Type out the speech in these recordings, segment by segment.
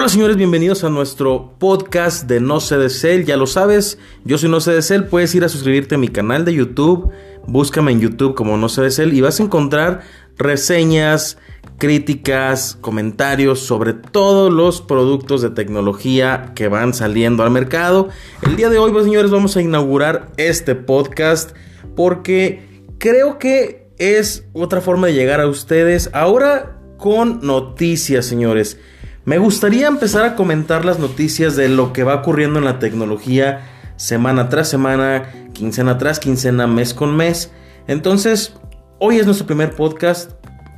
Hola señores, bienvenidos a nuestro podcast de No sé de. Ya lo sabes, yo soy No sé de Cel. Puedes ir a suscribirte a mi canal de YouTube. Búscame en YouTube como No sé de Cel y vas a encontrar reseñas, críticas, comentarios sobre todos los productos de tecnología que van saliendo al mercado. El día de hoy, pues señores, vamos a inaugurar este podcast porque creo que es otra forma de llegar a ustedes. Ahora con noticias, señores. Me gustaría empezar a comentar las noticias de lo que va ocurriendo en la tecnología semana tras semana, quincena tras quincena, mes con mes. Entonces, hoy es nuestro primer podcast.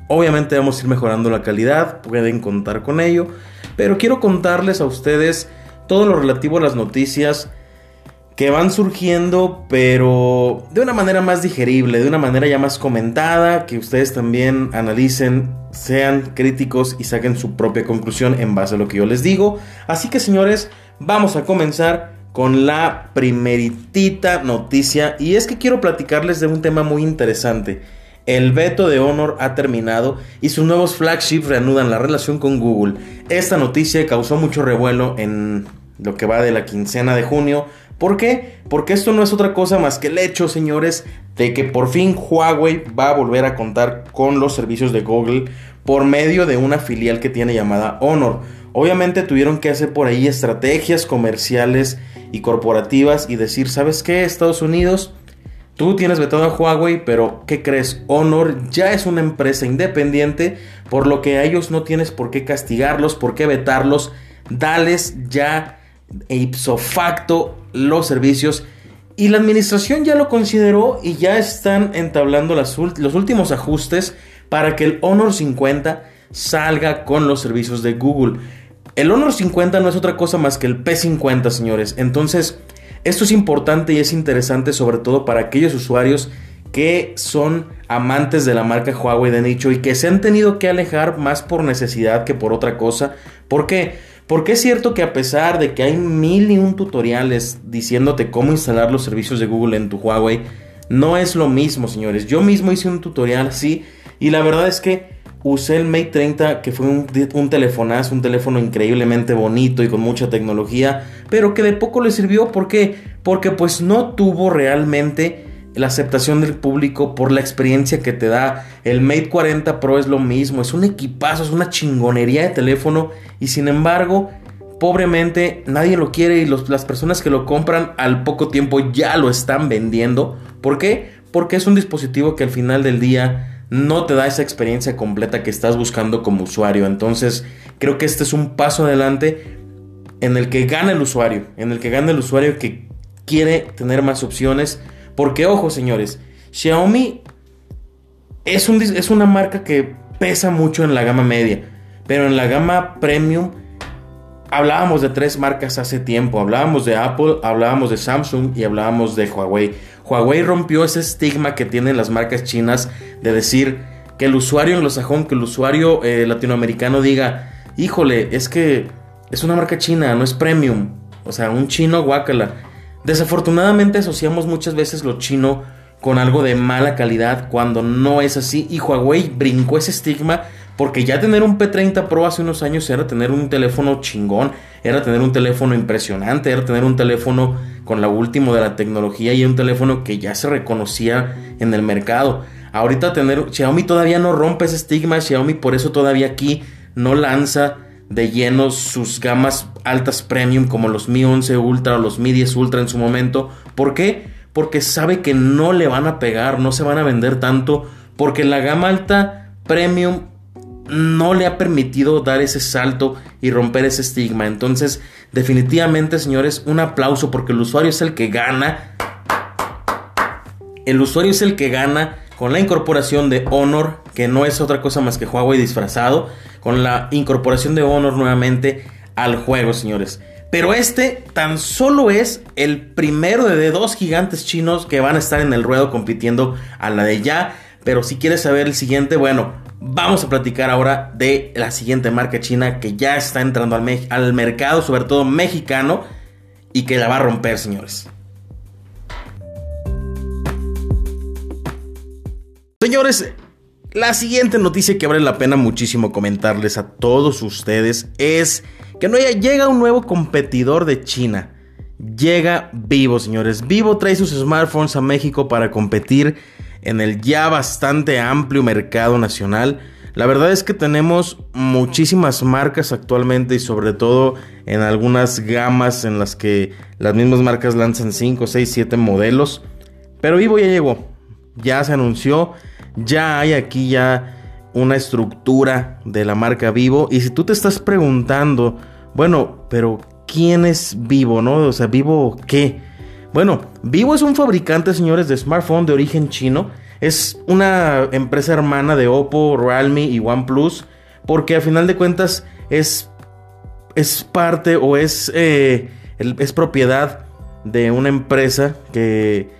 Obviamente vamos a ir mejorando la calidad, pueden contar con ello. Pero quiero contarles a ustedes todo lo relativo a las noticias que van surgiendo, pero de una manera más digerible, de una manera ya más comentada, que ustedes también analicen, sean críticos y saquen su propia conclusión en base a lo que yo les digo. Así que señores, vamos a comenzar con la primeritita noticia y es que quiero platicarles de un tema muy interesante. El veto de Honor ha terminado y sus nuevos flagships reanudan la relación con Google. Esta noticia causó mucho revuelo en lo que va de la quincena de junio ¿Por qué? Porque esto no es otra cosa más que el hecho, señores, de que por fin Huawei va a volver a contar con los servicios de Google por medio de una filial que tiene llamada Honor. Obviamente tuvieron que hacer por ahí estrategias comerciales y corporativas y decir, ¿sabes qué? Estados Unidos, tú tienes vetado a Huawei, pero ¿qué crees? Honor ya es una empresa independiente, por lo que a ellos no tienes por qué castigarlos, por qué vetarlos, dales ya e ipso facto los servicios y la administración ya lo consideró y ya están entablando los últimos ajustes para que el Honor 50 salga con los servicios de Google. El Honor 50 no es otra cosa más que el P50, señores. Entonces, esto es importante y es interesante sobre todo para aquellos usuarios que son amantes de la marca Huawei de nicho y que se han tenido que alejar más por necesidad que por otra cosa. ¿Por qué? Porque es cierto que a pesar de que hay mil y un tutoriales diciéndote cómo instalar los servicios de Google en tu Huawei, no es lo mismo, señores. Yo mismo hice un tutorial así y la verdad es que usé el Mate 30, que fue un, telefonazo, un teléfono increíblemente bonito y con mucha tecnología, pero que de poco le sirvió. ¿Por qué? Porque pues no tuvo realmente la aceptación del público por la experiencia que te da. El Mate 40 Pro es lo mismo, es un equipazo, es una chingonería de teléfono y sin embargo, pobremente nadie lo quiere y las personas que lo compran al poco tiempo ya lo están vendiendo. ¿Por qué? Porque es un dispositivo que al final del día no te da esa experiencia completa que estás buscando como usuario. Entonces, creo que este es un paso adelante en el que gana el usuario, en el que gana el usuario que quiere tener más opciones porque ojo, señores, Xiaomi es, un, es una marca que pesa mucho en la gama media, pero en la gama premium hablábamos de tres marcas hace tiempo. Hablábamos de Apple, hablábamos de Samsung y hablábamos de Huawei. Huawei rompió ese estigma que tienen las marcas chinas de decir que el usuario anglosajón, que el usuario eh, latinoamericano diga, híjole, es que es una marca china, no es premium. O sea, un chino guácala. Desafortunadamente asociamos muchas veces lo chino con algo de mala calidad cuando no es así y Huawei brincó ese estigma porque ya tener un P30 Pro hace unos años era tener un teléfono chingón, era tener un teléfono impresionante, era tener un teléfono con la última de la tecnología y un teléfono que ya se reconocía en el mercado. Ahorita tener Xiaomi todavía no rompe ese estigma, Xiaomi por eso todavía aquí no lanza de lleno sus gamas altas premium como los Mi 11 Ultra o los Mi 10 Ultra en su momento. ¿Por qué? Porque sabe que no le van a pegar, no se van a vender tanto, porque la gama alta premium no le ha permitido dar ese salto y romper ese estigma. Entonces, definitivamente, señores, un aplauso porque el usuario es el que gana. El usuario es el que gana con la incorporación de Honor, que no es otra cosa más que Huawei disfrazado, con la incorporación de Honor nuevamente al juego, señores. Pero este tan solo es el primero de dos gigantes chinos que van a estar en el ruedo compitiendo a la de ya. Pero si quieres saber el siguiente, bueno, vamos a platicar ahora de la siguiente marca china que ya está entrando al, al mercado, sobre todo mexicano, y que la va a romper, señores. Señores, la siguiente noticia que vale la pena muchísimo comentarles a todos ustedes es que no llega un nuevo competidor de China. Llega Vivo, señores. Vivo trae sus smartphones a México para competir en el ya bastante amplio mercado nacional. La verdad es que tenemos muchísimas marcas actualmente y sobre todo en algunas gamas en las que las mismas marcas lanzan 5, 6, 7 modelos. Pero Vivo ya llegó, ya se anunció, ya hay aquí ya una estructura de la marca Vivo. Y si tú te estás preguntando, bueno, pero ¿quién es Vivo, no? O sea, ¿Vivo qué? Bueno, Vivo es un fabricante, señores, de smartphone de origen chino es una empresa hermana de Oppo, Realme y OnePlus. Porque al final de cuentas es, es parte o es, eh, es propiedad de una empresa que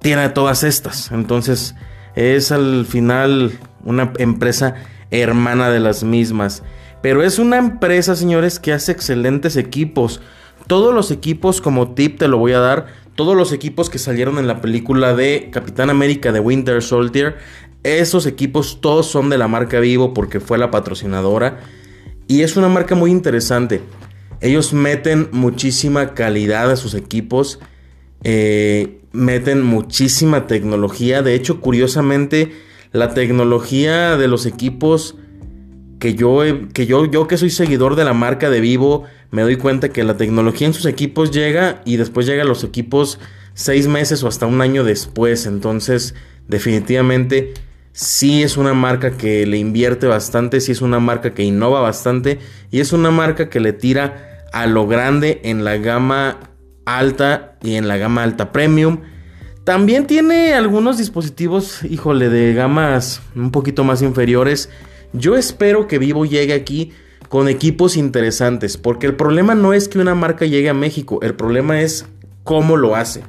tiene todas estas. Entonces es al final una empresa hermana de las mismas. Pero es una empresa, señores, que hace excelentes equipos. Todos los equipos, como tip te lo voy a dar, todos los equipos que salieron en la película de Capitán América de Winter Soldier, esos equipos todos son de la marca Vivo porque fue la patrocinadora. Y es una marca muy interesante. Ellos meten muchísima calidad a sus equipos. Eh, meten muchísima tecnología. De hecho, curiosamente, la tecnología de los equipos que yo, que yo, que soy seguidor de la marca de Vivo, me doy cuenta que la tecnología en sus equipos llega y después llega a los equipos seis meses o hasta un año después. Entonces, definitivamente, sí es una marca que le invierte bastante, sí es una marca que innova bastante y es una marca que le tira a lo grande en la gama alta y en la gama alta premium. También tiene algunos dispositivos, híjole, de gamas un poquito más inferiores yo espero que Vivo llegue aquí con equipos interesantes, porque el problema no es que una marca llegue a México, el problema es cómo lo hace.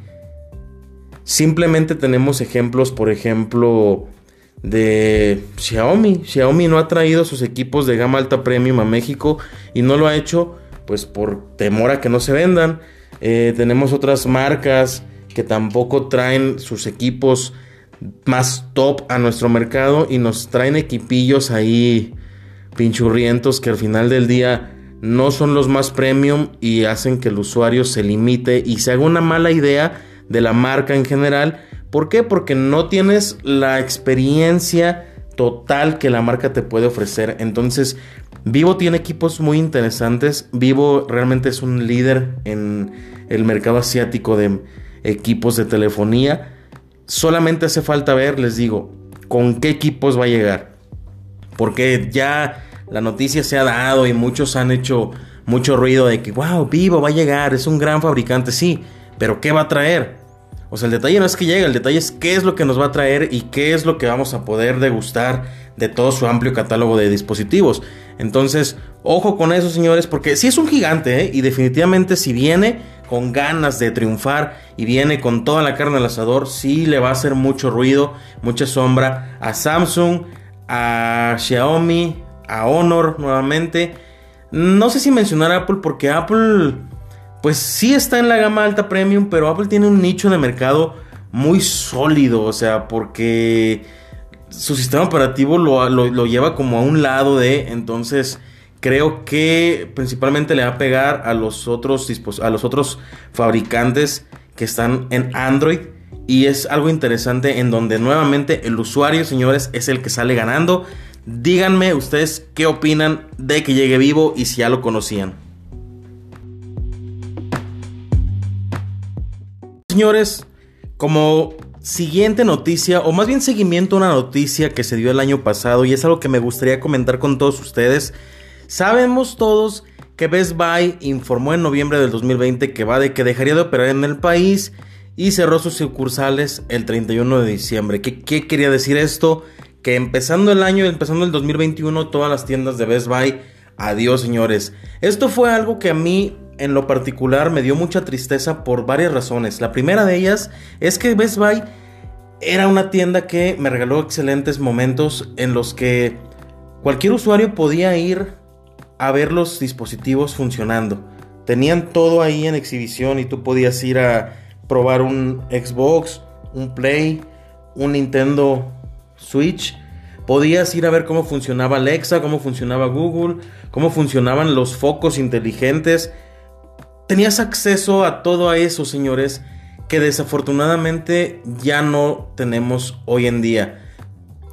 Simplemente tenemos ejemplos, por ejemplo, de Xiaomi. Xiaomi no ha traído sus equipos de gama alta premium a México y no lo ha hecho pues por temor a que no se vendan. Eh, tenemos otras marcas que tampoco traen sus equipos más top a nuestro mercado y nos traen equipillos ahí pinchurrientos que al final del día no son los más premium y hacen que el usuario se limite y se haga una mala idea de la marca en general. ¿Por qué? Porque no tienes la experiencia total que la marca te puede ofrecer. Entonces, Vivo tiene equipos muy interesantes. Vivo realmente es un líder en el mercado asiático de equipos de telefonía. Solamente hace falta ver, les digo, con qué equipos va a llegar. Porque ya la noticia se ha dado y muchos han hecho mucho ruido de que, wow, Vivo va a llegar, es un gran fabricante, sí, pero ¿qué va a traer? O sea, el detalle no es que llegue, el detalle es qué es lo que nos va a traer y qué es lo que vamos a poder degustar de todo su amplio catálogo de dispositivos. Entonces, ojo con eso, señores, porque sí es un gigante, ¿eh? y definitivamente si viene con ganas de triunfar y viene con toda la carne al asador, sí le va a hacer mucho ruido, mucha sombra a Samsung, a Xiaomi, a Honor nuevamente. No sé si mencionar Apple porque Apple pues sí está en la gama alta premium, pero Apple tiene un nicho de mercado muy sólido, o sea, porque su sistema operativo lo, lleva como a un lado de, entonces creo que principalmente le va a pegar a los otros, a los otros fabricantes que están en Android. Y es algo interesante en donde nuevamente el usuario, señores, es el que sale ganando. Díganme ustedes qué opinan de que llegue vivo y si ya lo conocían. Señores, como siguiente noticia, o más bien seguimiento a una noticia que se dio el año pasado y es algo que me gustaría comentar con todos ustedes, Sabemos todos que Best Buy informó en noviembre del 2020 que va de que dejaría de operar en el país y cerró sus sucursales el 31 de diciembre. ¿Qué, ¿Qué, quería decir esto? Que empezando el año, empezando el 2021, todas las tiendas de Best Buy, adiós señores. Esto fue algo que a mí en lo particular me dio mucha tristeza por varias razones. La primera de ellas es que Best Buy era una tienda que me regaló excelentes momentos en los que cualquier usuario podía ir a ver los dispositivos funcionando. Tenían todo ahí en exhibición y tú podías ir a probar un Xbox, un Play, un Nintendo Switch. Podías ir a ver cómo funcionaba Alexa, cómo funcionaba Google, cómo funcionaban los focos inteligentes. Tenías acceso a todo eso, señores, que desafortunadamente ya no tenemos hoy en día.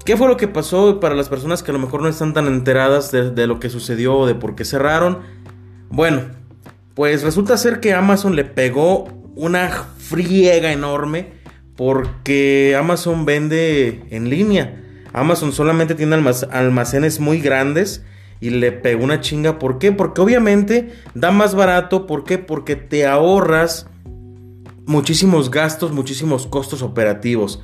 ¿Qué fue lo que pasó para las personas que a lo mejor no están tan enteradas de, de lo que sucedió o de por qué cerraron? Bueno, pues resulta ser que Amazon le pegó una friega enorme porque Amazon vende en línea. Amazon solamente tiene almacenes muy grandes y le pegó una chinga. ¿Por qué? Porque obviamente da más barato. ¿Por qué? Porque te ahorras muchísimos gastos, muchísimos costos operativos.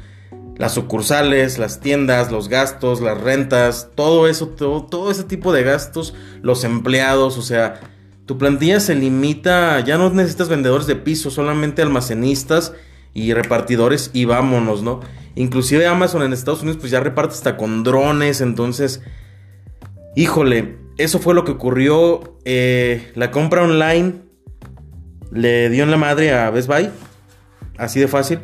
Las sucursales, las tiendas, los gastos, las rentas, todo eso, todo, ese tipo de gastos, los empleados, o sea, tu plantilla se limita, ya no necesitas vendedores de piso, solamente almacenistas y repartidores y vámonos, ¿no? Inclusive Amazon en Estados Unidos pues ya reparte hasta con drones, entonces, híjole, eso fue lo que ocurrió. Eh, la compra online le dio en la madre a Best Buy, así de fácil.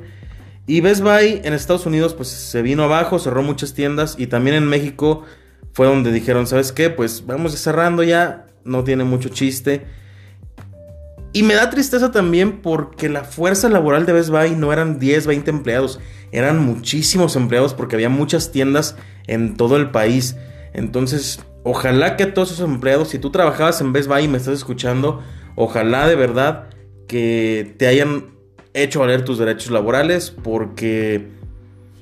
Y Best Buy en Estados Unidos pues se vino abajo, cerró muchas tiendas y también en México fue donde dijeron, ¿sabes qué? Pues vamos cerrando ya, no tiene mucho chiste. Y me da tristeza también porque la fuerza laboral de Best Buy no eran 10, 20 empleados, eran muchísimos empleados porque había muchas tiendas en todo el país. Entonces, ojalá que todos esos empleados, si tú trabajabas en Best Buy y me estás escuchando, ojalá de verdad que te hayan hecho valer tus derechos laborales porque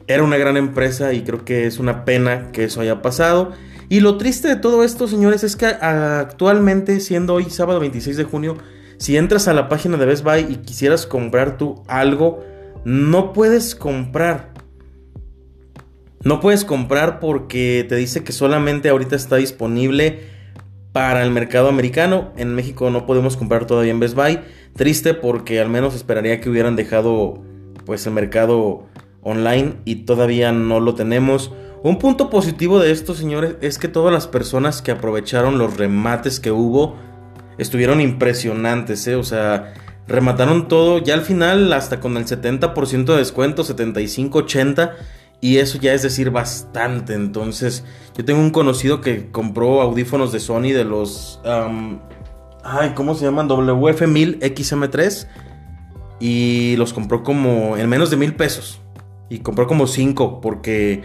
era una gran empresa y creo que es una pena que eso haya pasado. Y lo triste de todo esto, señores, es que actualmente, siendo hoy sábado 26 de junio, si entras a la página de Best Buy y quisieras comprar tú algo, no puedes comprar. No puedes comprar porque te dice que solamente ahorita está disponible para el mercado americano. En México no podemos comprar todavía en Best Buy. Triste porque al menos esperaría que hubieran dejado pues el mercado online y todavía no lo tenemos. Un punto positivo de esto, señores, es que todas las personas que aprovecharon los remates que hubo estuvieron impresionantes, ¿eh? O sea, remataron todo ya al final hasta con el 70% de descuento, 75, 80 y eso ya es decir bastante. Entonces, yo tengo un conocido que compró audífonos de Sony de los ay, ¿cómo se llaman? WF1000 XM3 y los compró como en menos de mil pesos. Y compró como 5 porque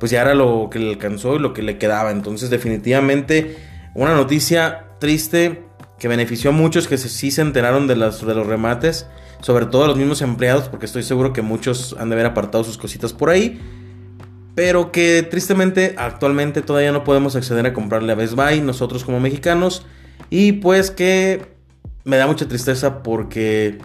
pues ya era lo que le alcanzó y lo que le quedaba. Entonces definitivamente una noticia triste que benefició a muchos que sí se enteraron de, de los remates, sobre todo a los mismos empleados, porque estoy seguro que muchos han de haber apartado sus cositas por ahí. Pero que tristemente actualmente todavía no podemos acceder a comprarle a Best Buy nosotros como mexicanos. Y pues que me da mucha tristeza porque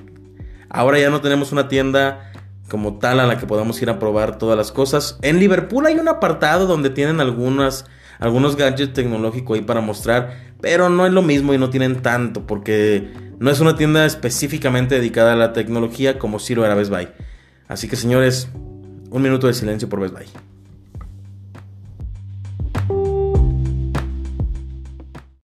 ahora ya no tenemos una tienda como tal a la que podamos ir a probar todas las cosas. En Liverpool hay un apartado donde tienen algunas, algunos gadgets tecnológicos ahí para mostrar, pero no es lo mismo y no tienen tanto porque no es una tienda específicamente dedicada a la tecnología como si lo era Best Buy. Así que señores, un minuto de silencio por Best Buy.